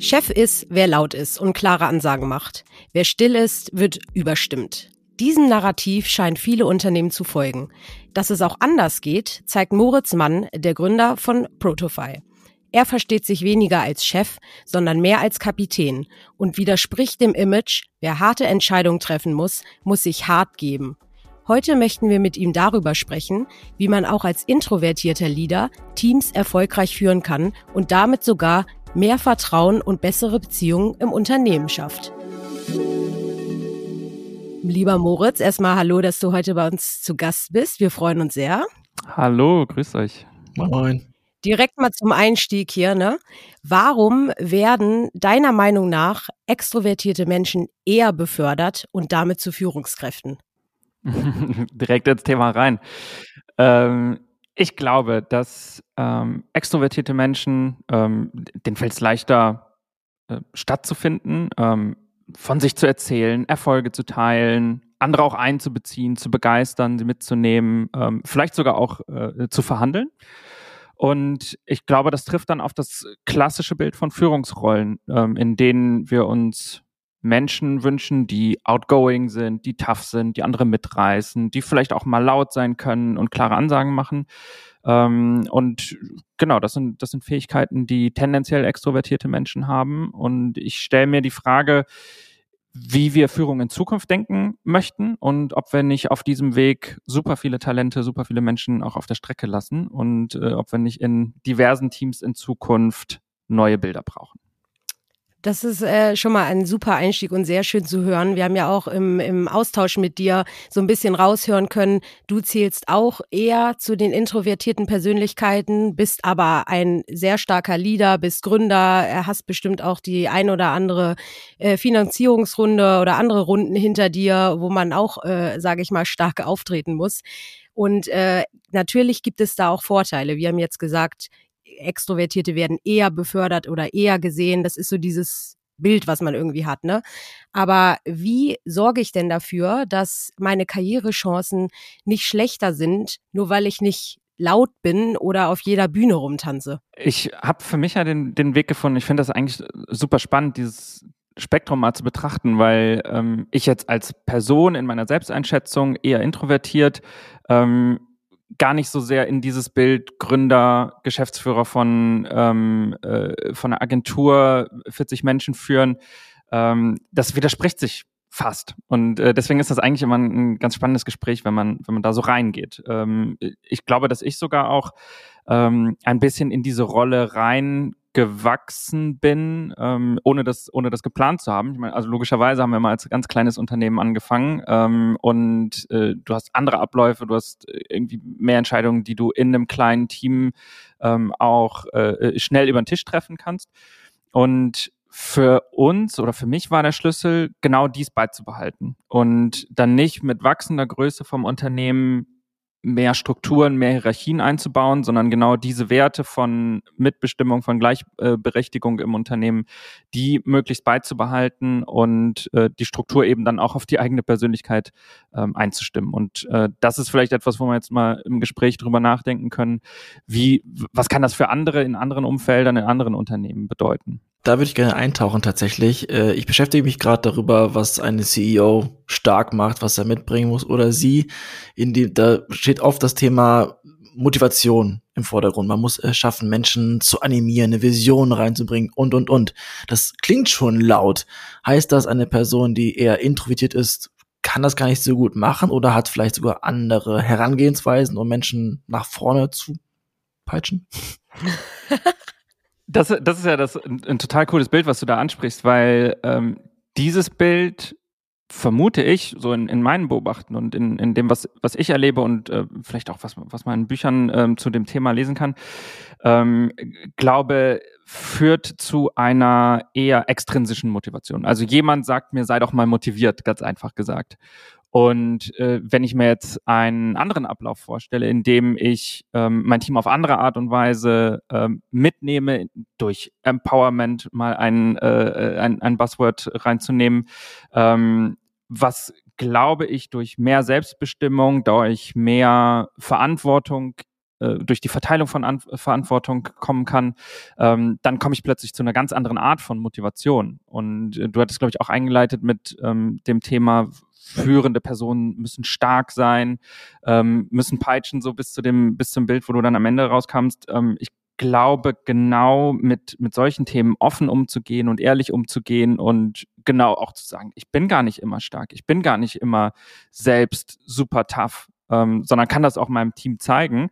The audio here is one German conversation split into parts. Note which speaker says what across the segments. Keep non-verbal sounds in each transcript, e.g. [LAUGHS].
Speaker 1: Chef ist, wer laut ist und klare Ansagen macht. Wer still ist, wird überstimmt. Diesem Narrativ scheint viele Unternehmen zu folgen. Dass es auch anders geht, zeigt Moritz Mann, der Gründer von Protofy. Er versteht sich weniger als Chef, sondern mehr als Kapitän und widerspricht dem Image, wer harte Entscheidungen treffen muss, muss sich hart geben. Heute möchten wir mit ihm darüber sprechen, wie man auch als introvertierter Leader Teams erfolgreich führen kann und damit sogar mehr Vertrauen und bessere Beziehungen im Unternehmen schafft. Lieber Moritz, erstmal hallo, dass du heute bei uns zu Gast bist. Wir freuen uns sehr.
Speaker 2: Hallo, grüß euch.
Speaker 3: Moin.
Speaker 1: Direkt mal zum Einstieg hier, ne? Warum werden deiner Meinung nach extrovertierte Menschen eher befördert und damit zu Führungskräften? [LAUGHS]
Speaker 2: Direkt ins Thema rein. Ähm, ich glaube, dass ähm, extrovertierte Menschen, ähm, denen fällt es leichter, äh, stattzufinden, ähm, von sich zu erzählen, Erfolge zu teilen, andere auch einzubeziehen, zu begeistern, sie mitzunehmen, ähm, vielleicht sogar auch äh, zu verhandeln. Und ich glaube, das trifft dann auf das klassische Bild von Führungsrollen, ähm, in denen wir uns Menschen wünschen, die outgoing sind, die tough sind, die andere mitreißen, die vielleicht auch mal laut sein können und klare Ansagen machen. Ähm, und genau, das sind, das sind Fähigkeiten, die tendenziell extrovertierte Menschen haben. Und ich stelle mir die Frage, wie wir Führung in Zukunft denken möchten und ob wir nicht auf diesem Weg super viele Talente, super viele Menschen auch auf der Strecke lassen und äh, ob wir nicht in diversen Teams in Zukunft neue Bilder brauchen.
Speaker 1: Das ist äh, schon mal ein super Einstieg und sehr schön zu hören. Wir haben ja auch im, im Austausch mit dir so ein bisschen raushören können, du zählst auch eher zu den introvertierten Persönlichkeiten, bist aber ein sehr starker Leader, bist Gründer, hast bestimmt auch die ein oder andere äh, Finanzierungsrunde oder andere Runden hinter dir, wo man auch, äh, sage ich mal, stark auftreten muss. Und äh, natürlich gibt es da auch Vorteile. Wir haben jetzt gesagt, Extrovertierte werden eher befördert oder eher gesehen. Das ist so dieses Bild, was man irgendwie hat, ne? Aber wie sorge ich denn dafür, dass meine Karrierechancen nicht schlechter sind, nur weil ich nicht laut bin oder auf jeder Bühne rumtanze?
Speaker 2: Ich habe für mich ja den, den Weg gefunden. Ich finde das eigentlich super spannend, dieses Spektrum mal zu betrachten, weil ähm, ich jetzt als Person in meiner Selbsteinschätzung eher introvertiert ähm, gar nicht so sehr in dieses Bild Gründer, Geschäftsführer von, ähm, äh, von einer Agentur, 40 Menschen führen. Ähm, das widerspricht sich fast. Und äh, deswegen ist das eigentlich immer ein, ganz spannendes Gespräch, wenn man, wenn man da so reingeht. Ähm, ich glaube, dass ich sogar auch ähm, ein bisschen in diese Rolle rein gewachsen bin, ähm, ohne das, ohne das geplant zu haben. Ich meine, also logischerweise haben wir mal als ganz kleines Unternehmen angefangen ähm, und äh, du hast andere Abläufe, du hast irgendwie mehr Entscheidungen, die du in einem kleinen Team ähm, auch äh, schnell über den Tisch treffen kannst. Und für uns oder für mich war der Schlüssel, genau dies beizubehalten und dann nicht mit wachsender Größe vom Unternehmen mehr Strukturen, mehr Hierarchien einzubauen, sondern genau diese Werte von Mitbestimmung, von Gleichberechtigung im Unternehmen, die möglichst beizubehalten und äh, die Struktur eben dann auch auf die eigene Persönlichkeit ähm, einzustimmen. Und äh, das ist vielleicht etwas, wo wir jetzt mal im Gespräch drüber nachdenken können, wie, was kann das für andere in anderen Umfeldern, in anderen Unternehmen bedeuten?
Speaker 3: Da würde ich gerne eintauchen tatsächlich. Äh, ich beschäftige mich gerade darüber, was eine CEO stark macht, was er mitbringen muss oder sie. In die, da steht oft das Thema Motivation im Vordergrund. Man muss es schaffen, Menschen zu animieren, eine Vision reinzubringen und, und, und. Das klingt schon laut. Heißt das, eine Person, die eher introvertiert ist, kann das gar nicht so gut machen oder hat vielleicht sogar andere Herangehensweisen, um Menschen nach vorne zu peitschen? [LAUGHS]
Speaker 2: Das, das ist ja das, ein, ein, total cooles Bild, was du da ansprichst, weil ähm, dieses Bild vermute ich, so in, in meinen Beobachten und in, in dem, was, was ich erlebe und äh, vielleicht auch, was, was man in Büchern ähm, zu dem Thema lesen kann, ähm, glaube, führt zu einer eher extrinsischen Motivation. Also jemand sagt mir, sei doch mal motiviert, ganz einfach gesagt. Und äh, wenn ich mir jetzt einen anderen Ablauf vorstelle, in dem ich ähm, mein Team auf andere Art und Weise ähm, mitnehme, durch Empowerment mal ein, äh, ein, ein Buzzword reinzunehmen, ähm, was glaube ich durch mehr Selbstbestimmung, durch mehr Verantwortung äh, durch die Verteilung von An Verantwortung kommen kann, ähm, dann komme ich plötzlich zu einer ganz anderen Art von Motivation. Und äh, du hattest, glaube ich, auch eingeleitet mit ähm, dem Thema, führende Personen müssen stark sein, ähm, müssen peitschen, so bis zu dem, bis zum Bild, wo du dann am Ende rauskamst. Ähm, ich glaube, genau mit, mit solchen Themen offen umzugehen und ehrlich umzugehen und genau auch zu sagen, ich bin gar nicht immer stark, ich bin gar nicht immer selbst super tough, ähm, sondern kann das auch meinem Team zeigen,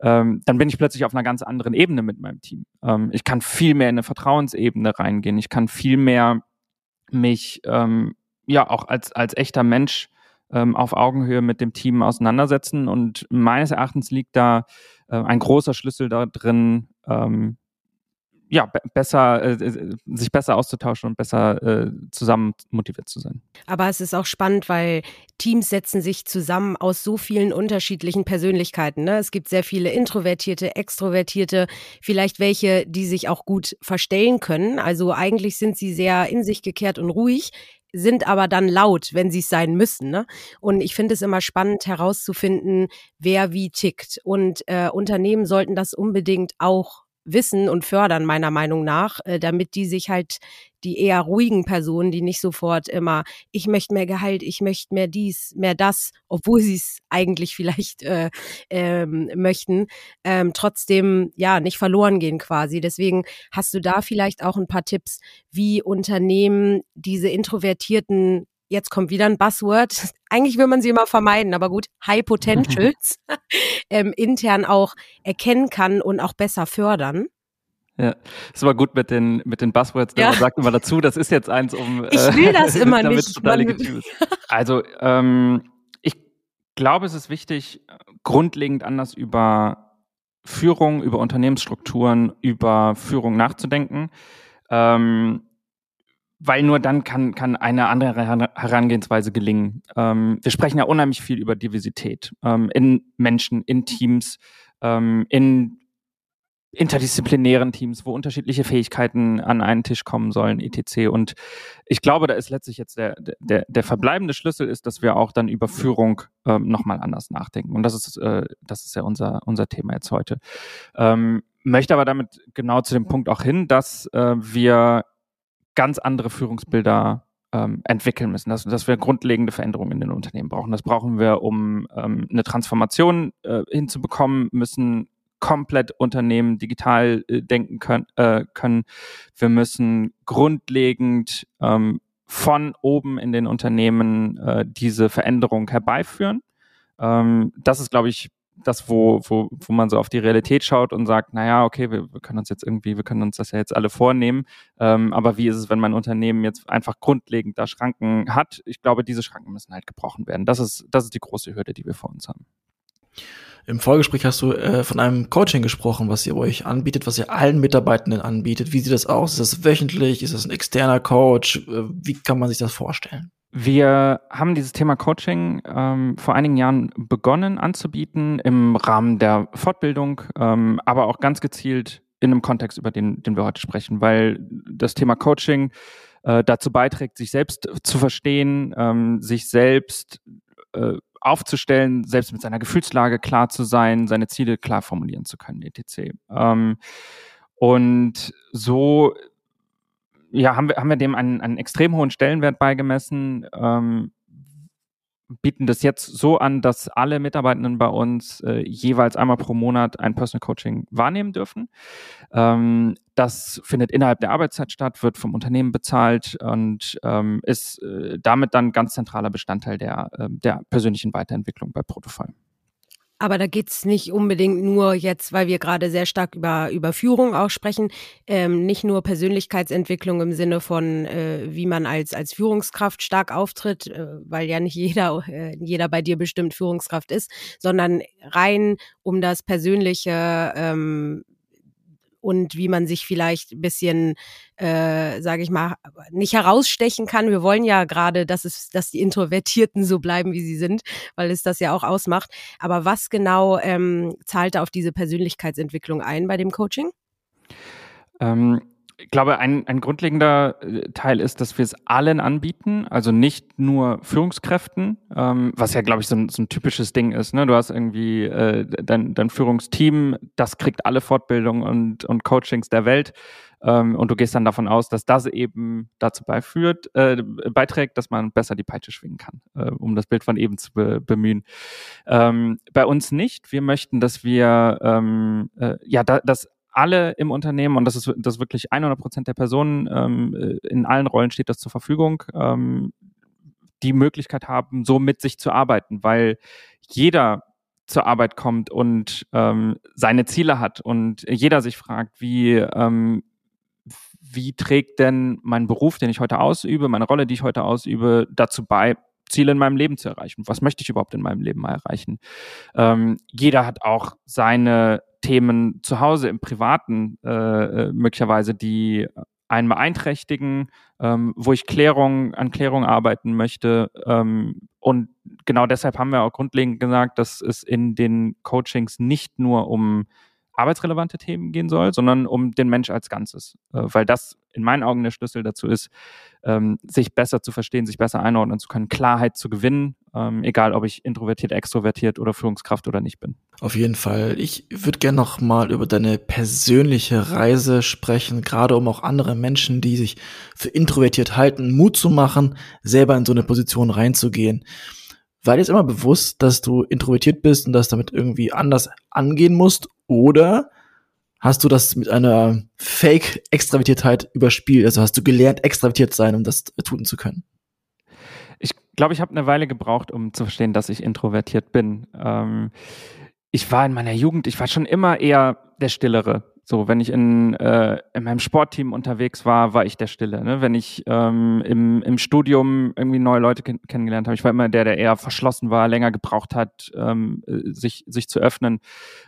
Speaker 2: ähm, dann bin ich plötzlich auf einer ganz anderen Ebene mit meinem Team. Ähm, ich kann viel mehr in eine Vertrauensebene reingehen, ich kann viel mehr mich ähm, ja auch als, als echter Mensch ähm, auf Augenhöhe mit dem Team auseinandersetzen. Und meines Erachtens liegt da äh, ein großer Schlüssel da drin, ähm, ja, besser, äh, äh, sich besser auszutauschen und besser äh, zusammen motiviert zu sein.
Speaker 1: Aber es ist auch spannend, weil Teams setzen sich zusammen aus so vielen unterschiedlichen Persönlichkeiten. Ne? Es gibt sehr viele Introvertierte, Extrovertierte, vielleicht welche, die sich auch gut verstellen können. Also eigentlich sind sie sehr in sich gekehrt und ruhig sind aber dann laut, wenn sie es sein müssen. Ne? Und ich finde es immer spannend herauszufinden, wer wie tickt. Und äh, Unternehmen sollten das unbedingt auch wissen und fördern, meiner Meinung nach, äh, damit die sich halt die eher ruhigen Personen, die nicht sofort immer, ich möchte mehr Gehalt, ich möchte mehr dies, mehr das, obwohl sie es eigentlich vielleicht äh, ähm, möchten, ähm, trotzdem ja nicht verloren gehen quasi. Deswegen hast du da vielleicht auch ein paar Tipps, wie Unternehmen diese introvertierten jetzt kommt wieder ein Buzzword. [LAUGHS] Eigentlich will man sie immer vermeiden, aber gut, High Potentials [LAUGHS] ähm, intern auch erkennen kann und auch besser fördern.
Speaker 2: Ja, ist aber gut mit den, mit den Buzzwords, ja. man sagt immer dazu, das ist jetzt eins, um.
Speaker 1: Ich will das äh, immer [LAUGHS] nicht.
Speaker 2: Total legitim ist. Also, ähm, ich glaube, es ist wichtig, grundlegend anders über Führung, über Unternehmensstrukturen, über Führung nachzudenken. Ähm, weil nur dann kann, kann eine andere Herangehensweise gelingen. Ähm, wir sprechen ja unheimlich viel über Diversität ähm, in Menschen, in Teams, ähm, in interdisziplinären Teams, wo unterschiedliche Fähigkeiten an einen Tisch kommen sollen, etc. Und ich glaube, da ist letztlich jetzt der, der, der verbleibende Schlüssel ist, dass wir auch dann über Führung ähm, nochmal anders nachdenken. Und das ist, äh, das ist ja unser, unser Thema jetzt heute. Ähm, möchte aber damit genau zu dem Punkt auch hin, dass äh, wir ganz andere Führungsbilder ähm, entwickeln müssen, dass, dass wir grundlegende Veränderungen in den Unternehmen brauchen. Das brauchen wir, um ähm, eine Transformation äh, hinzubekommen, müssen komplett Unternehmen digital äh, denken können, äh, können. Wir müssen grundlegend ähm, von oben in den Unternehmen äh, diese Veränderung herbeiführen. Ähm, das ist, glaube ich, das, wo, wo, wo man so auf die Realität schaut und sagt, naja, okay, wir, wir können uns jetzt irgendwie, wir können uns das ja jetzt alle vornehmen. Ähm, aber wie ist es, wenn mein Unternehmen jetzt einfach grundlegend da Schranken hat? Ich glaube, diese Schranken müssen halt gebrochen werden. Das ist, das ist die große Hürde, die wir vor uns haben.
Speaker 3: Im Vorgespräch hast du äh, von einem Coaching gesprochen, was ihr euch anbietet, was ihr allen Mitarbeitenden anbietet. Wie sieht das aus? Ist das wöchentlich? Ist das ein externer Coach? Äh, wie kann man sich das vorstellen?
Speaker 2: Wir haben dieses Thema Coaching ähm, vor einigen Jahren begonnen anzubieten im Rahmen der Fortbildung, ähm, aber auch ganz gezielt in einem Kontext, über den, den wir heute sprechen, weil das Thema Coaching äh, dazu beiträgt, sich selbst zu verstehen, ähm, sich selbst äh, aufzustellen, selbst mit seiner Gefühlslage klar zu sein, seine Ziele klar formulieren zu können, etc. Ähm, und so ja, haben wir, haben wir dem einen, einen extrem hohen Stellenwert beigemessen, ähm, bieten das jetzt so an, dass alle Mitarbeitenden bei uns äh, jeweils einmal pro Monat ein Personal Coaching wahrnehmen dürfen. Ähm, das findet innerhalb der Arbeitszeit statt, wird vom Unternehmen bezahlt und ähm, ist äh, damit dann ganz zentraler Bestandteil der, äh, der persönlichen Weiterentwicklung bei Protofile.
Speaker 1: Aber da geht's nicht unbedingt nur jetzt, weil wir gerade sehr stark über, über Führung auch sprechen, ähm, nicht nur Persönlichkeitsentwicklung im Sinne von, äh, wie man als, als Führungskraft stark auftritt, äh, weil ja nicht [LAUGHS] jeder, äh, jeder bei dir bestimmt Führungskraft ist, sondern rein um das persönliche ähm, und wie man sich vielleicht ein bisschen, äh, sage ich mal, nicht herausstechen kann. Wir wollen ja gerade, dass es, dass die Introvertierten so bleiben, wie sie sind, weil es das ja auch ausmacht. Aber was genau ähm, zahlt da auf diese Persönlichkeitsentwicklung ein bei dem Coaching?
Speaker 2: Ähm, Ich glaube, ein, ein grundlegender äh, Teil ist, dass wir es allen anbieten, also nicht nur Führungskräften, ähm, was ja, glaube ich, so ein, so ein typisches Ding ist. Ne? Du hast irgendwie äh, dein, dein Führungsteam, das kriegt alle Fortbildungen und, und Coachings der Welt. Ähm, und du gehst dann davon aus, dass das eben dazu beiführt, äh, beiträgt, dass man besser die Peitsche schwingen kann, äh, um das Bild von eben zu be bemühen. Ähm, bei uns nicht. Wir möchten, dass wir ähm, äh, ja, da, dass alle im Unternehmen, und das ist, das wirklich 100 Prozent der Personen, ähm, äh, in allen Rollen steht das zur Verfügung, ähm, die Möglichkeit haben, so mit sich zu arbeiten, weil jeder zur Arbeit kommt und ähm, seine Ziele hat und jeder sich fragt, wie, ähm, wie trägt denn mein Beruf, den ich heute ausübe, meine Rolle, die ich heute ausübe, dazu bei, Ziele in meinem Leben zu erreichen? Was möchte ich überhaupt in meinem Leben mal erreichen? Ähm, jeder hat auch seine Themen zu Hause im Privaten äh, äh möglicherweise, die einen beeinträchtigen, ähm, wo ich Klärung an Klärung arbeiten möchte. Ähm, und genau deshalb haben wir auch grundlegend gesagt, dass es in den Coachings nicht nur um arbeitsrelevante Themen gehen soll, sondern um den Mensch als Ganzes. Äh, weil das in meinen Augen der Schlüssel dazu ist, ähm, sich besser zu verstehen, sich besser einordnen zu können, Klarheit zu gewinnen, ähm, egal ob ich introvertiert, extrovertiert oder Führungskraft oder nicht bin.
Speaker 3: Auf jeden Fall. Ich würde gerne noch mal über deine persönliche Reise sprechen, gerade um auch andere Menschen, die sich für introvertiert halten, Mut zu machen, selber in so eine Position reinzugehen. War dir jetzt immer bewusst, dass du introvertiert bist und das damit irgendwie anders angehen musst? Oder hast du das mit einer Fake-Extravertiertheit überspielt? Also hast du gelernt, extravertiert sein, um das tun zu können?
Speaker 2: Ich glaube, ich habe eine Weile gebraucht, um zu verstehen, dass ich introvertiert bin. Ähm, ich war in meiner Jugend, ich war schon immer eher der Stillere. So, wenn ich in, äh, in meinem Sportteam unterwegs war, war ich der Stille. Ne? Wenn ich ähm, im, im Studium irgendwie neue Leute kenn kennengelernt habe, ich war immer der, der eher verschlossen war, länger gebraucht hat, ähm, sich, sich zu öffnen,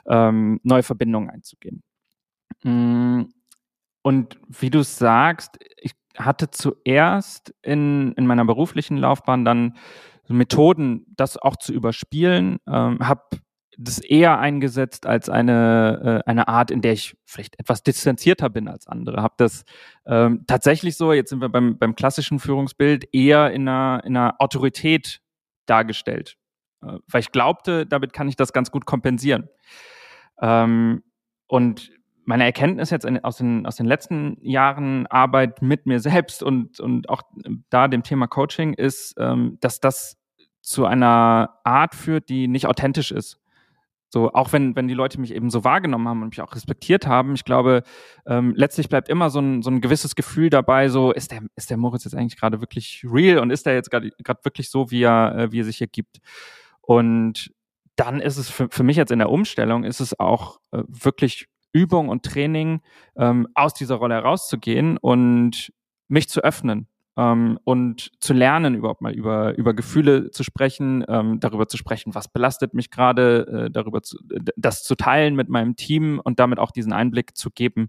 Speaker 2: ähm, neue Verbindungen einzugehen. Mm, und wie du sagst, ich hatte zuerst in, in meiner beruflichen Laufbahn dann Methoden, das auch zu überspielen, ähm, habe das eher eingesetzt als eine, äh, eine Art, in der ich vielleicht etwas distanzierter bin als andere. Habe das ähm, tatsächlich so, jetzt sind wir beim, beim klassischen Führungsbild, eher in einer, in einer Autorität dargestellt. Äh, weil ich glaubte, damit kann ich das ganz gut kompensieren. Ähm, und meine Erkenntnis jetzt aus, den, aus den letzten Jahren Arbeit mit mir selbst und, und auch da dem Thema Coaching ist, ähm, dass das zu einer Art führt, die nicht authentisch ist. So, auch wenn, wenn die Leute mich eben so wahrgenommen haben und mich auch respektiert haben, ich glaube, ähm, letztlich bleibt immer so ein, so ein gewisses Gefühl dabei, so, ist der, ist der Moritz jetzt eigentlich gerade wirklich real und ist er jetzt gerade wirklich so, wie er, äh, wie er sich hier gibt? Und dann ist es für, für mich jetzt in der Umstellung, ist es auch äh, wirklich Übung und Training, ähm, aus dieser Rolle herauszugehen und mich zu öffnen ähm, und zu lernen, überhaupt mal über, über Gefühle zu sprechen, ähm, darüber zu sprechen, was belastet mich gerade, äh, darüber zu, das zu teilen mit meinem Team und damit auch diesen Einblick zu geben.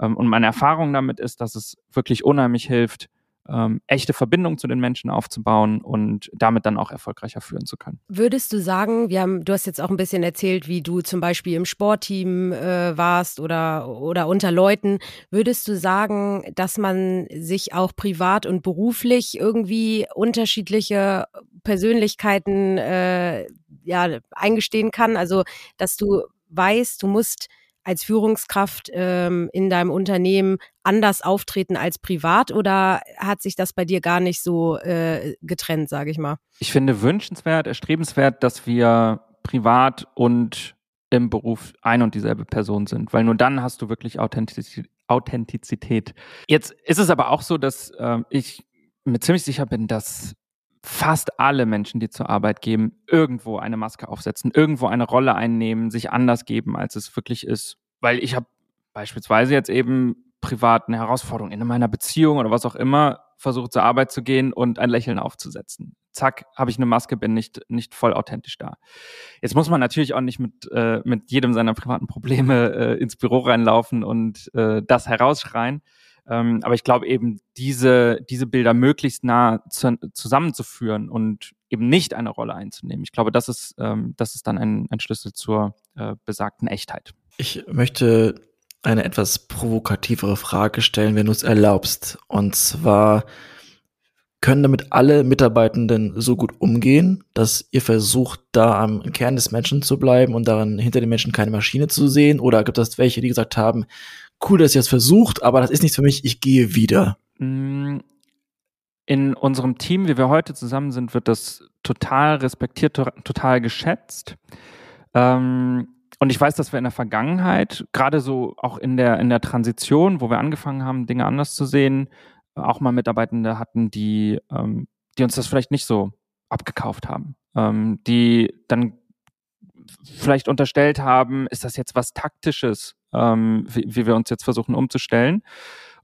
Speaker 2: Ähm, und meine Erfahrung damit ist, dass es wirklich unheimlich hilft, ähm, echte Verbindung zu den Menschen aufzubauen und damit dann auch erfolgreicher führen zu können.
Speaker 1: Würdest du sagen, wir haben, du hast jetzt auch ein bisschen erzählt, wie du zum Beispiel im Sportteam äh, warst oder, oder unter Leuten. Würdest du sagen, dass man sich auch privat und beruflich irgendwie unterschiedliche Persönlichkeiten äh, ja, eingestehen kann? Also, dass du weißt, du musst als Führungskraft ähm, in deinem Unternehmen anders auftreten als privat oder hat sich das bei dir gar nicht so äh, getrennt, sage ich mal?
Speaker 2: Ich finde wünschenswert, erstrebenswert, dass wir privat und im Beruf ein und dieselbe Person sind, weil nur dann hast du wirklich Authentizität. Jetzt ist es aber auch so, dass äh, ich mir ziemlich sicher bin, dass fast alle Menschen, die zur Arbeit gehen, irgendwo eine Maske aufsetzen, irgendwo eine Rolle einnehmen, sich anders geben, als es wirklich ist. Weil ich habe beispielsweise jetzt eben privat eine Herausforderung in meiner Beziehung oder was auch immer, versucht zur Arbeit zu gehen und ein Lächeln aufzusetzen. Zack, habe ich eine Maske, bin nicht, nicht voll authentisch da. Jetzt muss man natürlich auch nicht mit, äh, mit jedem seiner privaten Probleme äh, ins Büro reinlaufen und äh, das herausschreien. Ähm, aber ich glaube eben, diese, diese Bilder möglichst nah zu, zusammenzuführen und eben nicht eine Rolle einzunehmen. Ich glaube, das ist, ähm, das ist dann ein, ein Schlüssel zur äh, besagten Echtheit.
Speaker 3: Ich möchte eine etwas provokativere Frage stellen, wenn du es erlaubst. Und zwar, können damit alle Mitarbeitenden so gut umgehen, dass ihr versucht, da am Kern des Menschen zu bleiben und daran hinter den Menschen keine Maschine zu sehen? Oder gibt es welche, die gesagt haben, cool, dass ihr es versucht, aber das ist nichts für mich, ich gehe wieder? Mm,
Speaker 2: in unserem Team, wie wir heute zusammen sind, wird das total respektiert, total geschätzt. Ähm, und ich weiß, dass wir in der Vergangenheit, gerade so auch in der, in der Transition, wo wir angefangen haben, Dinge anders zu sehen, auch mal Mitarbeitende hatten, die, ähm, die uns das vielleicht nicht so abgekauft haben, ähm, die dann vielleicht unterstellt haben, ist das jetzt was Taktisches, ähm, wie, wie wir uns jetzt versuchen umzustellen.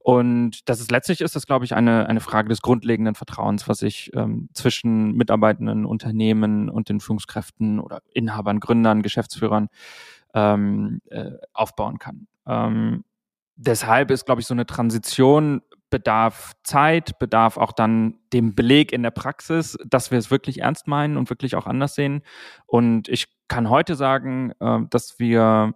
Speaker 2: Und das ist letztlich ist das, glaube ich, eine, eine Frage des grundlegenden Vertrauens, was sich ähm, zwischen Mitarbeitenden, Unternehmen und den Führungskräften oder Inhabern, Gründern, Geschäftsführern ähm, äh, aufbauen kann. Ähm, deshalb ist, glaube ich, so eine Transition bedarf Zeit, bedarf auch dann dem Beleg in der Praxis, dass wir es wirklich ernst meinen und wirklich auch anders sehen. Und ich kann heute sagen, äh, dass wir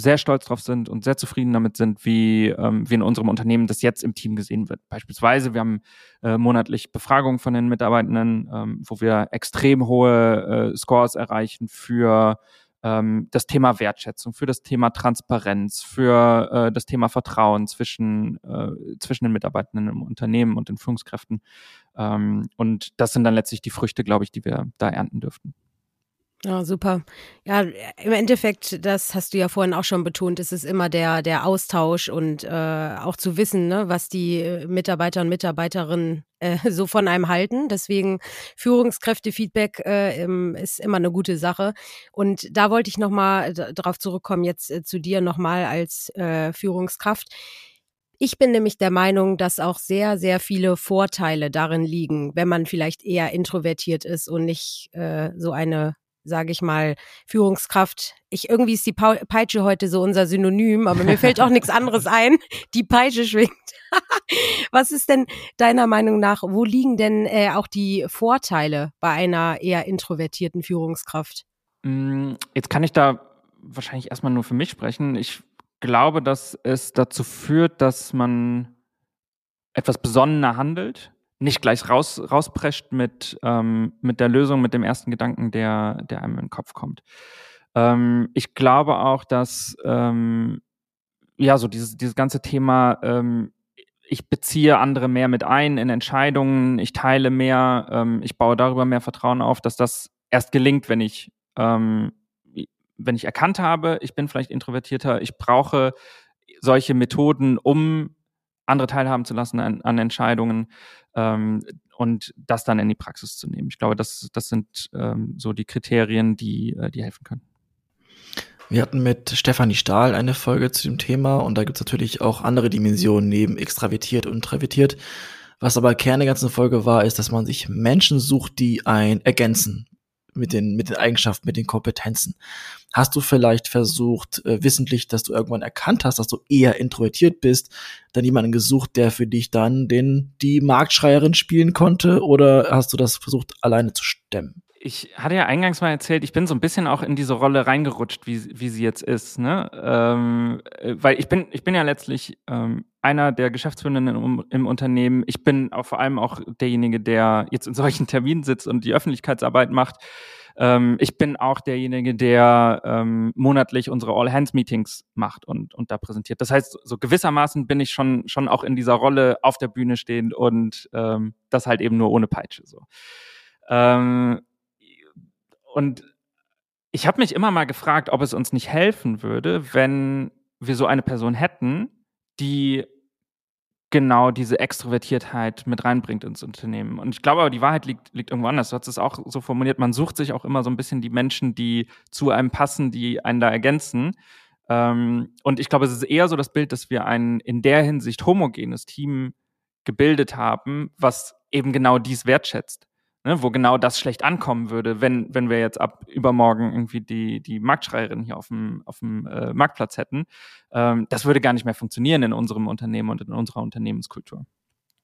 Speaker 2: sehr stolz drauf sind und sehr zufrieden damit sind, wie, ähm, wie in unserem Unternehmen das jetzt im Team gesehen wird. Beispielsweise, wir haben äh, monatlich Befragungen von den Mitarbeitenden, ähm, wo wir extrem hohe äh, Scores erreichen für ähm, das Thema Wertschätzung, für das Thema Transparenz, für äh, das Thema Vertrauen zwischen, äh, zwischen den Mitarbeitenden im Unternehmen und den Führungskräften. Ähm, und das sind dann letztlich die Früchte, glaube ich, die wir da ernten dürften.
Speaker 1: Ja, super. Ja, im Endeffekt, das hast du ja vorhin auch schon betont, es ist immer der, der Austausch und äh, auch zu wissen, ne, was die Mitarbeiter und Mitarbeiterinnen äh, [LAUGHS] so von einem halten. Deswegen Führungskräftefeedback äh, ist immer eine gute Sache. Und da wollte ich nochmal darauf zurückkommen, jetzt äh, zu dir nochmal als äh, Führungskraft. Ich bin nämlich der Meinung, dass auch sehr, sehr viele Vorteile darin liegen, wenn man vielleicht eher introvertiert ist und nicht äh, so eine sage ich mal, Führungskraft. Ich irgendwie ist die Peitsche heute so unser Synonym, aber mir fällt auch nichts anderes [LAUGHS] ein. Die Peitsche schwingt. [LAUGHS] Was ist denn deiner Meinung nach, wo liegen denn äh, auch die Vorteile bei einer eher introvertierten Führungskraft?
Speaker 2: Mm, jetzt kann ich da wahrscheinlich erstmal nur für mich sprechen. Ich glaube, dass es dazu führt, dass man etwas besonnener handelt, nicht gleich raus, rausprescht mit, ähm, mit der Lösung, mit dem ersten Gedanken, der, der einem in den Kopf kommt. Ähm, ich glaube auch, dass ähm, ja so dieses, dieses ganze Thema, ähm, ich beziehe andere mehr mit ein in Entscheidungen, ich teile mehr, ähm, ich baue darüber mehr Vertrauen auf, dass das erst gelingt, wenn ich, ähm, wenn ich erkannt habe, ich bin vielleicht introvertierter, ich brauche solche Methoden, um andere teilhaben zu lassen an, an Entscheidungen ähm, und das dann in die Praxis zu nehmen. Ich glaube, das, das sind ähm, so die Kriterien, die, äh, die helfen können.
Speaker 3: Wir hatten mit Stefanie Stahl eine Folge zu dem Thema und da gibt es natürlich auch andere Dimensionen neben extravertiert und introvertiert. Was aber Kern der ganzen Folge war, ist, dass man sich Menschen sucht, die ein ergänzen mit den, mit den Eigenschaften, mit den Kompetenzen. Hast du vielleicht versucht, äh, wissentlich, dass du irgendwann erkannt hast, dass du eher introvertiert bist, dann jemanden gesucht, der für dich dann den, die Marktschreierin spielen konnte, oder hast du das versucht, alleine zu stemmen?
Speaker 2: Ich hatte ja eingangs mal erzählt, ich bin so ein bisschen auch in diese Rolle reingerutscht, wie, wie sie jetzt ist. Ne? Ähm, äh, weil ich bin, ich bin ja letztlich ähm, einer der Geschäftsführenden im, im, Unternehmen. Ich bin auch vor allem auch derjenige, der jetzt in solchen [LAUGHS] Terminen sitzt und die Öffentlichkeitsarbeit macht. Ähm, ich bin auch derjenige, der ähm, monatlich unsere All-Hands-Meetings macht und, und da präsentiert. Das heißt, so gewissermaßen bin ich schon, schon auch in dieser Rolle auf der Bühne stehend und ähm, das halt eben nur ohne Peitsche. So. Und ich habe mich immer mal gefragt, ob es uns nicht helfen würde, wenn wir so eine Person hätten, die genau diese Extrovertiertheit mit reinbringt ins Unternehmen. Und ich glaube aber, die Wahrheit liegt, liegt irgendwo anders. Du hast es auch so formuliert, man sucht sich auch immer so ein bisschen die Menschen, die zu einem passen, die einen da ergänzen. Ähm, und ich glaube, es ist eher so das Bild, dass wir ein in der Hinsicht homogenes Team gebildet haben, was eben genau dies wertschätzt ne, wo genau das schlecht ankommen würde, wenn, wenn wir jetzt ab übermorgen irgendwie die, die Marktschreierin hier auf dem, auf dem äh, Marktplatz hätten. Ähm, das würde gar nicht mehr funktionieren in unserem Unternehmen und in unserer Unternehmenskultur.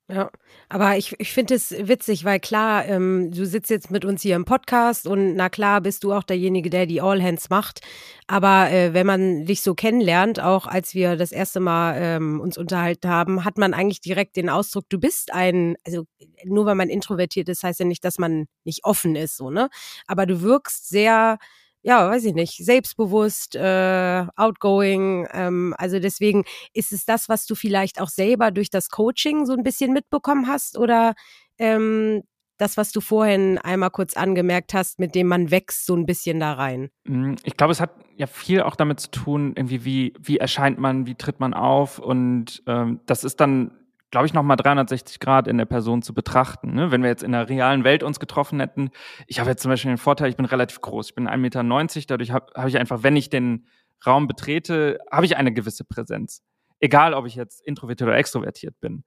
Speaker 1: Ja, aber ich, ich finde es witzig, weil klar, ähm, du sitzt jetzt mit uns hier im Podcast und na klar bist du auch derjenige, der die All Hands macht. Aber äh, wenn man dich so kennenlernt, auch als wir das erste Mal ähm, uns unterhalten haben, hat man eigentlich direkt den Ausdruck, du bist ein, also nur weil man introvertiert ist, heißt ja nicht, dass man nicht offen ist, so, ne? Aber du wirkst sehr ja, weiß ich nicht, selbstbewusst, äh, outgoing. Ähm, also deswegen ist es das, was du vielleicht auch selber durch das Coaching so ein bisschen mitbekommen hast oder ähm, das, was du vorhin einmal kurz angemerkt hast, mit dem man wächst so ein bisschen da rein?
Speaker 2: Mm, ich glaube, es hat ja viel auch damit zu tun, irgendwie wie, wie erscheint man, wie tritt man auf und ähm, das ist dann glaube ich, nochmal 360 Grad in der Person zu betrachten. Ne? Wenn wir jetzt in der realen Welt uns getroffen hätten, ich habe jetzt zum Beispiel den Vorteil, ich bin relativ groß, ich bin 1,90 Meter, dadurch habe hab ich einfach, wenn ich den Raum betrete, habe ich eine gewisse Präsenz. Egal, ob ich jetzt introvertiert oder extrovertiert bin.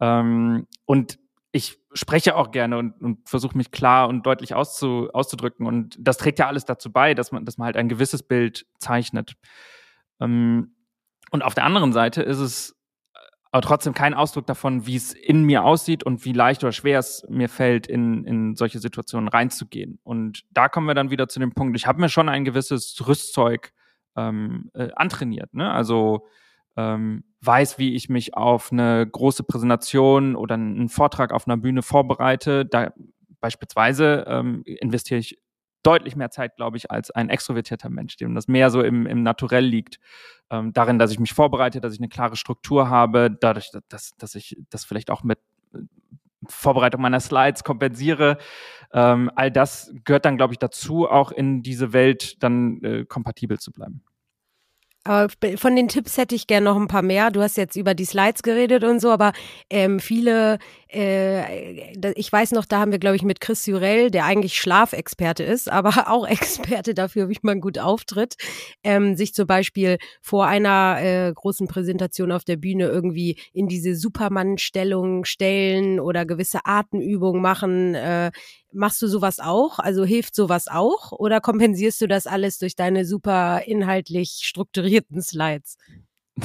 Speaker 2: Ähm, und ich spreche auch gerne und, und versuche mich klar und deutlich auszu, auszudrücken. Und das trägt ja alles dazu bei, dass man, dass man halt ein gewisses Bild zeichnet. Ähm, und auf der anderen Seite ist es aber trotzdem kein Ausdruck davon, wie es in mir aussieht und wie leicht oder schwer es mir fällt, in, in solche Situationen reinzugehen. Und da kommen wir dann wieder zu dem Punkt, ich habe mir schon ein gewisses Rüstzeug ähm, äh, antrainiert. Ne? Also ähm, weiß, wie ich mich auf eine große Präsentation oder einen Vortrag auf einer Bühne vorbereite. Da beispielsweise ähm, investiere ich deutlich mehr Zeit, glaube ich, als ein extrovertierter Mensch, dem das mehr so im, im Naturell liegt. Ähm, darin, dass ich mich vorbereite, dass ich eine klare Struktur habe, dadurch, dass, dass ich das vielleicht auch mit äh, Vorbereitung meiner Slides kompensiere. Ähm, all das gehört dann, glaube ich, dazu, auch in diese Welt dann äh, kompatibel zu bleiben.
Speaker 1: Von den Tipps hätte ich gerne noch ein paar mehr. Du hast jetzt über die Slides geredet und so, aber ähm, viele, äh, ich weiß noch, da haben wir, glaube ich, mit Chris Jurell, der eigentlich Schlafexperte ist, aber [LAUGHS] auch Experte dafür, wie man gut auftritt, ähm, sich zum Beispiel vor einer äh, großen Präsentation auf der Bühne irgendwie in diese Superman-Stellung stellen oder gewisse Atemübungen machen. Äh, Machst du sowas auch? Also hilft sowas auch? Oder kompensierst du das alles durch deine super inhaltlich strukturierten Slides? [LAUGHS]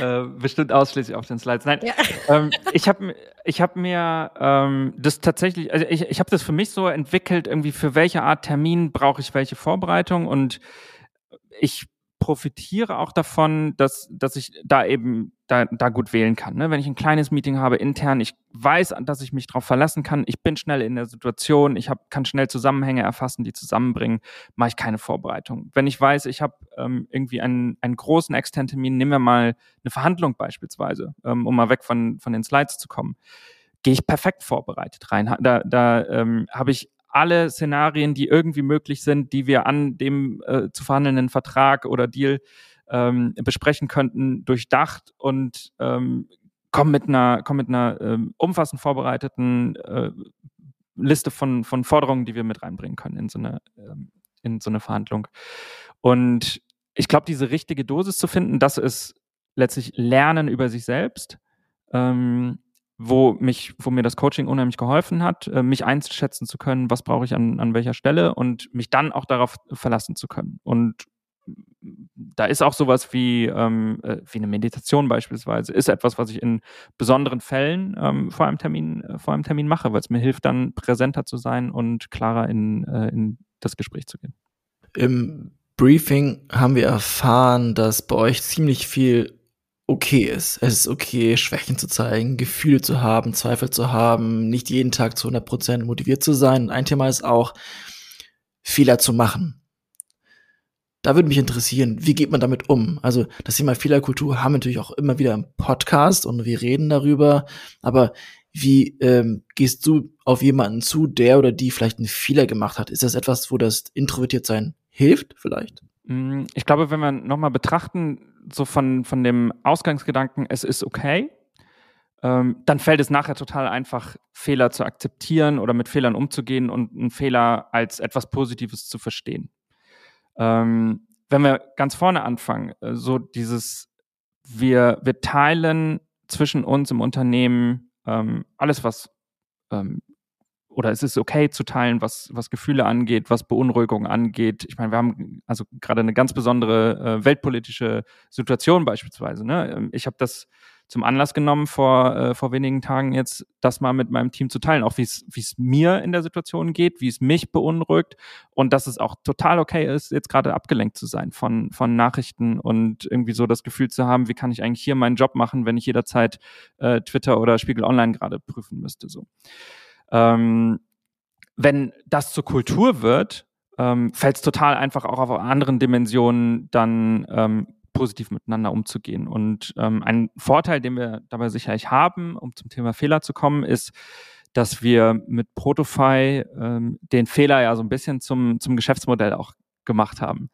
Speaker 2: äh, bestimmt ausschließlich auf den Slides. Nein, ja. ähm, ich habe ich hab mir ähm, das tatsächlich, also ich, ich habe das für mich so entwickelt, irgendwie für welche Art Termin brauche ich welche Vorbereitung und ich profitiere auch davon, dass, dass ich da eben da, da gut wählen kann. Ne? Wenn ich ein kleines Meeting habe intern, ich weiß, dass ich mich darauf verlassen kann, ich bin schnell in der Situation, ich hab, kann schnell Zusammenhänge erfassen, die zusammenbringen, mache ich keine Vorbereitung. Wenn ich weiß, ich habe ähm, irgendwie einen, einen großen externen Termin, nehmen wir mal eine Verhandlung beispielsweise, ähm, um mal weg von, von den Slides zu kommen, gehe ich perfekt vorbereitet rein. Da, da ähm, habe ich alle Szenarien, die irgendwie möglich sind, die wir an dem äh, zu verhandelnden Vertrag oder Deal ähm, besprechen könnten, durchdacht und ähm, kommen mit einer, kommen mit einer ähm, umfassend vorbereiteten äh, Liste von, von Forderungen, die wir mit reinbringen können in so eine, ähm, in so eine Verhandlung. Und ich glaube, diese richtige Dosis zu finden, das ist letztlich Lernen über sich selbst. Ähm, wo mich, wo mir das Coaching unheimlich geholfen hat, äh, mich einschätzen zu können, was brauche ich an, an welcher Stelle und mich dann auch darauf verlassen zu können. Und da ist auch sowas wie, ähm, äh, wie eine Meditation beispielsweise, ist etwas, was ich in besonderen Fällen ähm, vor, einem Termin, äh, vor einem Termin mache, weil es mir hilft, dann präsenter zu sein und klarer in, äh, in das Gespräch zu gehen.
Speaker 3: Im Briefing haben wir erfahren, dass bei euch ziemlich viel okay ist. Es ist okay, Schwächen zu zeigen, Gefühle zu haben, Zweifel zu haben, nicht jeden Tag zu 100% motiviert zu sein. Ein Thema ist auch, Fehler zu machen. Da würde mich interessieren, wie geht man damit um? Also das Thema Fehlerkultur haben wir natürlich auch immer wieder im Podcast und wir reden darüber. Aber wie ähm, gehst du auf jemanden zu, der oder die vielleicht einen Fehler gemacht hat? Ist das etwas, wo das Introvertiertsein hilft vielleicht?
Speaker 2: Mm, ich glaube, wenn wir nochmal betrachten, so von, von dem Ausgangsgedanken, es ist okay, ähm, dann fällt es nachher total einfach, Fehler zu akzeptieren oder mit Fehlern umzugehen und einen Fehler als etwas Positives zu verstehen. Ähm, wenn wir ganz vorne anfangen, äh, so dieses, wir, wir teilen zwischen uns im Unternehmen ähm, alles, was ähm, oder es ist okay zu teilen, was, was Gefühle angeht, was Beunruhigung angeht. Ich meine, wir haben also gerade eine ganz besondere äh, weltpolitische Situation beispielsweise. Ne? Ähm, ich habe das zum Anlass genommen vor, äh, vor wenigen Tagen jetzt, das mal mit meinem Team zu teilen, auch wie es wie es mir in der Situation geht, wie es mich beunruhigt und dass es auch total okay ist, jetzt gerade abgelenkt zu sein von, von Nachrichten und irgendwie so das Gefühl zu haben, wie kann ich eigentlich hier meinen Job machen, wenn ich jederzeit äh, Twitter oder Spiegel Online gerade prüfen müsste. So. Ähm, wenn das zur Kultur wird, ähm, fällt es total einfach auch auf anderen Dimensionen dann ähm, positiv miteinander umzugehen. Und ähm, ein Vorteil, den wir dabei sicherlich haben, um zum Thema Fehler zu kommen, ist, dass wir mit Protofy ähm, den Fehler ja so ein bisschen zum, zum Geschäftsmodell auch gemacht haben.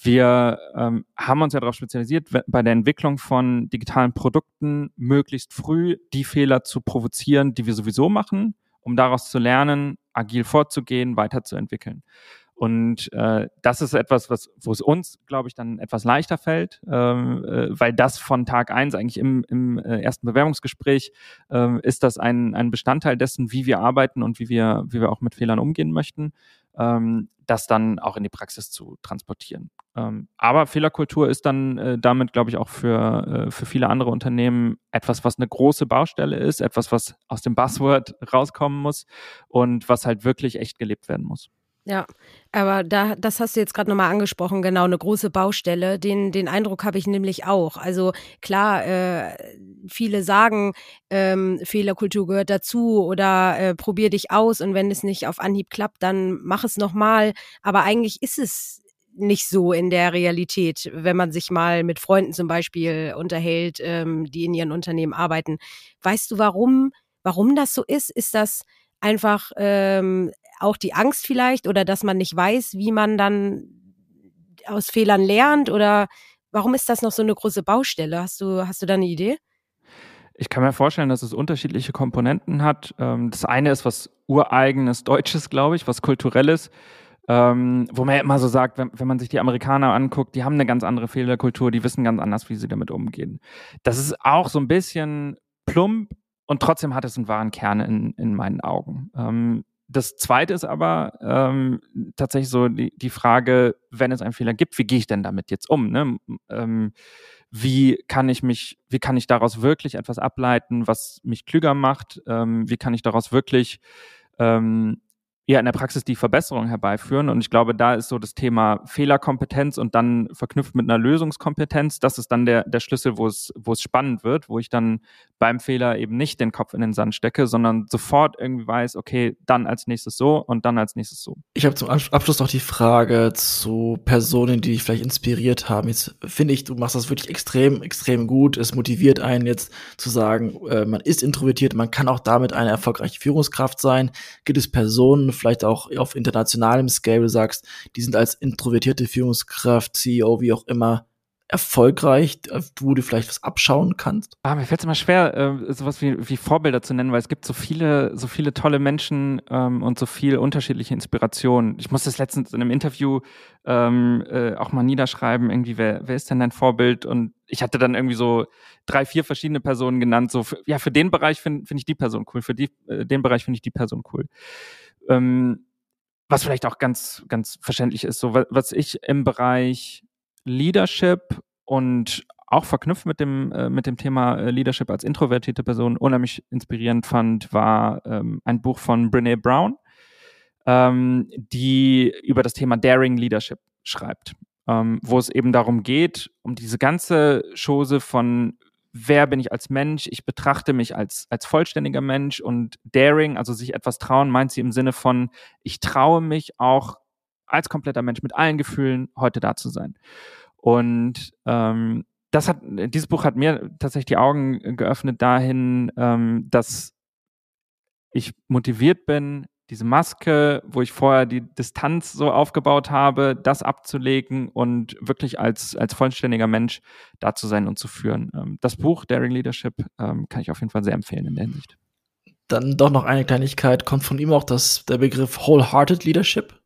Speaker 2: Wir ähm, haben uns ja darauf spezialisiert, bei der Entwicklung von digitalen Produkten möglichst früh die Fehler zu provozieren, die wir sowieso machen, um daraus zu lernen, agil vorzugehen, weiterzuentwickeln. Und äh, das ist etwas, was, wo es uns, glaube ich, dann etwas leichter fällt, ähm, äh, weil das von Tag eins eigentlich im, im äh, ersten Bewerbungsgespräch äh, ist das ein, ein Bestandteil dessen, wie wir arbeiten und wie wir, wie wir auch mit Fehlern umgehen möchten, ähm, das dann auch in die Praxis zu transportieren. Ähm, aber Fehlerkultur ist dann äh, damit, glaube ich, auch für, äh, für viele andere Unternehmen etwas, was eine große Baustelle ist, etwas, was aus dem Buzzword [LAUGHS] rauskommen muss und was halt wirklich echt gelebt werden muss.
Speaker 1: Ja, aber da, das hast du jetzt gerade nochmal angesprochen, genau, eine große Baustelle. Den, den Eindruck habe ich nämlich auch. Also klar, äh, viele sagen, ähm, Fehlerkultur gehört dazu oder äh, probier dich aus und wenn es nicht auf Anhieb klappt, dann mach es nochmal. Aber eigentlich ist es nicht so in der Realität, wenn man sich mal mit Freunden zum Beispiel unterhält, ähm, die in ihren Unternehmen arbeiten. Weißt du, warum, warum das so ist? Ist das einfach ähm, auch die Angst vielleicht oder dass man nicht weiß, wie man dann aus Fehlern lernt oder warum ist das noch so eine große Baustelle? Hast du, hast du da eine Idee?
Speaker 2: Ich kann mir vorstellen, dass es unterschiedliche Komponenten hat. Ähm, das eine ist was ureigenes Deutsches, glaube ich, was kulturelles. Ähm, wo man ja immer so sagt, wenn, wenn man sich die Amerikaner anguckt, die haben eine ganz andere Fehlerkultur, die wissen ganz anders, wie sie damit umgehen. Das ist auch so ein bisschen plump und trotzdem hat es einen wahren Kern in, in meinen Augen. Ähm, das zweite ist aber ähm, tatsächlich so die, die Frage, wenn es einen Fehler gibt, wie gehe ich denn damit jetzt um? Ne? Ähm, wie kann ich mich, wie kann ich daraus wirklich etwas ableiten, was mich klüger macht? Ähm, wie kann ich daraus wirklich ähm, ja in der Praxis die Verbesserung herbeiführen. Und ich glaube, da ist so das Thema Fehlerkompetenz und dann verknüpft mit einer Lösungskompetenz, das ist dann der, der Schlüssel, wo es, wo es spannend wird, wo ich dann beim Fehler eben nicht den Kopf in den Sand stecke, sondern sofort irgendwie weiß, okay, dann als nächstes so und dann als nächstes so.
Speaker 3: Ich habe zum Abschluss noch die Frage zu Personen, die dich vielleicht inspiriert haben. Jetzt finde ich, du machst das wirklich extrem, extrem gut. Es motiviert einen jetzt zu sagen, äh, man ist introvertiert, man kann auch damit eine erfolgreiche Führungskraft sein. Gibt es Personen, vielleicht auch auf internationalem Scale, sagst, die sind als introvertierte Führungskraft, CEO, wie auch immer, erfolgreich, wo du vielleicht was abschauen kannst?
Speaker 2: Ah, mir fällt es immer schwer, äh, sowas wie, wie Vorbilder zu nennen, weil es gibt so viele, so viele tolle Menschen ähm, und so viel unterschiedliche Inspirationen. Ich musste es letztens in einem Interview ähm, äh, auch mal niederschreiben, irgendwie, wer, wer ist denn dein Vorbild? Und ich hatte dann irgendwie so drei, vier verschiedene Personen genannt. So, ja, für den Bereich finde find ich die Person cool, für die, äh, den Bereich finde ich die Person cool. Ähm, was vielleicht auch ganz, ganz verständlich ist, so was ich im Bereich Leadership und auch verknüpft mit dem, äh, mit dem Thema äh, Leadership als introvertierte Person unheimlich inspirierend fand, war ähm, ein Buch von Brene Brown, ähm, die über das Thema Daring Leadership schreibt, ähm, wo es eben darum geht, um diese ganze Chose von wer bin ich als Mensch? Ich betrachte mich als, als vollständiger Mensch und daring, also sich etwas trauen, meint sie im Sinne von, ich traue mich auch als kompletter Mensch mit allen Gefühlen heute da zu sein. Und ähm, das hat, dieses Buch hat mir tatsächlich die Augen geöffnet dahin, ähm, dass ich motiviert bin, diese Maske, wo ich vorher die Distanz so aufgebaut habe, das abzulegen und wirklich als, als vollständiger Mensch da zu sein und zu führen. Ähm, das Buch Daring Leadership ähm, kann ich auf jeden Fall sehr empfehlen in der Hinsicht.
Speaker 3: Dann doch noch eine Kleinigkeit. Kommt von ihm auch das, der Begriff Wholehearted Leadership?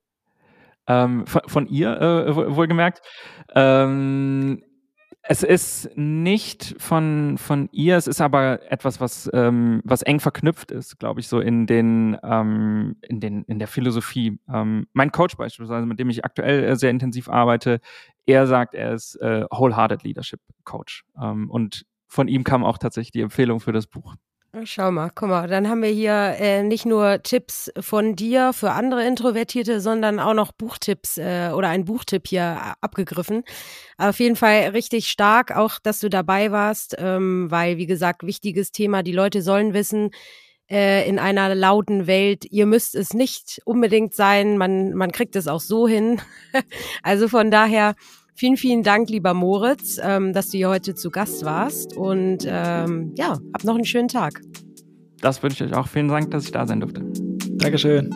Speaker 2: Ähm, von, von, ihr, äh, wohlgemerkt. Ähm, Es ist nicht von, von ihr, es ist aber etwas, was, ähm, was eng verknüpft ist, glaube ich, so in den, ähm, in den, in der Philosophie. Ähm, mein Coach beispielsweise, mit dem ich aktuell äh, sehr intensiv arbeite, er sagt, er ist äh, Wholehearted Leadership Coach. Ähm, und von ihm kam auch tatsächlich die Empfehlung für das Buch.
Speaker 1: Schau mal, guck mal, dann haben wir hier äh, nicht nur Tipps von dir für andere Introvertierte, sondern auch noch Buchtipps äh, oder ein Buchtipp hier abgegriffen. Auf jeden Fall richtig stark, auch dass du dabei warst, ähm, weil, wie gesagt, wichtiges Thema, die Leute sollen wissen, äh, in einer lauten Welt, ihr müsst es nicht unbedingt sein, man, man kriegt es auch so hin. [LAUGHS] also von daher Vielen, vielen Dank, lieber Moritz, ähm, dass du hier heute zu Gast warst. Und ähm, ja, hab noch einen schönen Tag.
Speaker 2: Das wünsche ich euch auch. Vielen Dank, dass ich da sein durfte.
Speaker 3: Dankeschön.